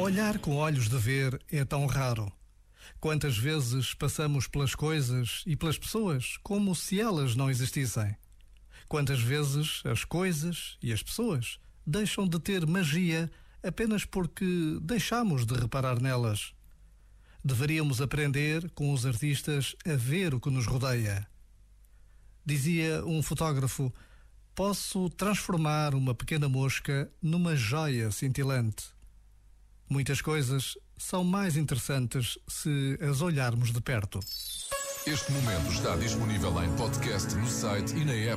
Olhar com olhos de ver é tão raro. Quantas vezes passamos pelas coisas e pelas pessoas como se elas não existissem? Quantas vezes as coisas e as pessoas deixam de ter magia apenas porque deixamos de reparar nelas? Deveríamos aprender com os artistas a ver o que nos rodeia. Dizia um fotógrafo: Posso transformar uma pequena mosca numa joia cintilante. Muitas coisas são mais interessantes se as olharmos de perto. Este momento está disponível em podcast no site e na app.